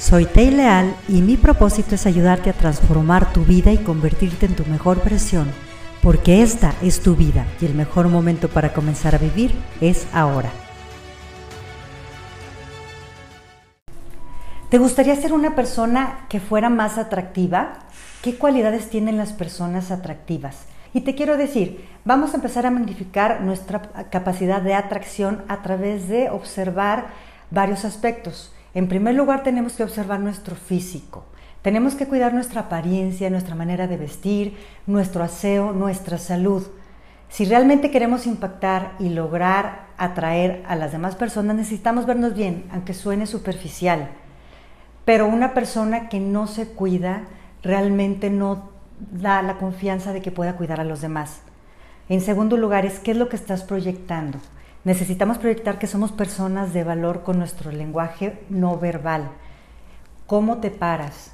Soy Tei Leal y mi propósito es ayudarte a transformar tu vida y convertirte en tu mejor versión, porque esta es tu vida y el mejor momento para comenzar a vivir es ahora. ¿Te gustaría ser una persona que fuera más atractiva? ¿Qué cualidades tienen las personas atractivas? Y te quiero decir, vamos a empezar a magnificar nuestra capacidad de atracción a través de observar varios aspectos. En primer lugar, tenemos que observar nuestro físico. Tenemos que cuidar nuestra apariencia, nuestra manera de vestir, nuestro aseo, nuestra salud. Si realmente queremos impactar y lograr atraer a las demás personas, necesitamos vernos bien, aunque suene superficial. Pero una persona que no se cuida realmente no da la confianza de que pueda cuidar a los demás. En segundo lugar, es qué es lo que estás proyectando. Necesitamos proyectar que somos personas de valor con nuestro lenguaje no verbal. ¿Cómo te paras?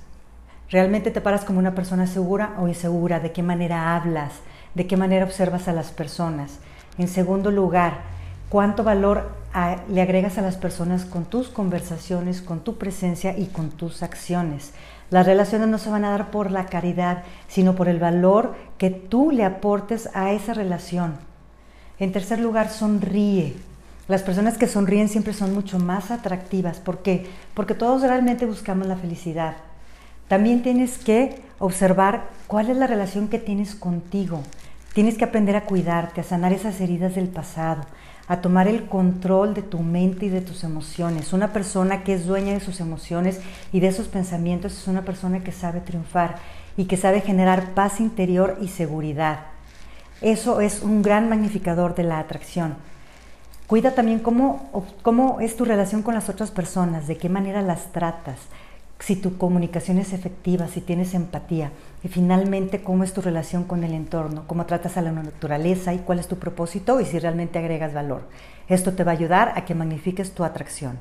¿Realmente te paras como una persona segura o insegura? ¿De qué manera hablas? ¿De qué manera observas a las personas? En segundo lugar, ¿cuánto valor le agregas a las personas con tus conversaciones, con tu presencia y con tus acciones? Las relaciones no se van a dar por la caridad, sino por el valor que tú le aportes a esa relación. En tercer lugar, sonríe. Las personas que sonríen siempre son mucho más atractivas. ¿Por qué? Porque todos realmente buscamos la felicidad. También tienes que observar cuál es la relación que tienes contigo. Tienes que aprender a cuidarte, a sanar esas heridas del pasado, a tomar el control de tu mente y de tus emociones. Una persona que es dueña de sus emociones y de sus pensamientos es una persona que sabe triunfar y que sabe generar paz interior y seguridad. Eso es un gran magnificador de la atracción. Cuida también cómo, cómo es tu relación con las otras personas, de qué manera las tratas, si tu comunicación es efectiva, si tienes empatía y finalmente cómo es tu relación con el entorno, cómo tratas a la naturaleza y cuál es tu propósito y si realmente agregas valor. Esto te va a ayudar a que magnifiques tu atracción.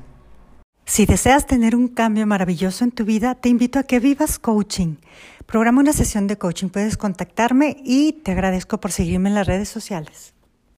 Si deseas tener un cambio maravilloso en tu vida, te invito a que vivas coaching. Programa una sesión de coaching, puedes contactarme y te agradezco por seguirme en las redes sociales.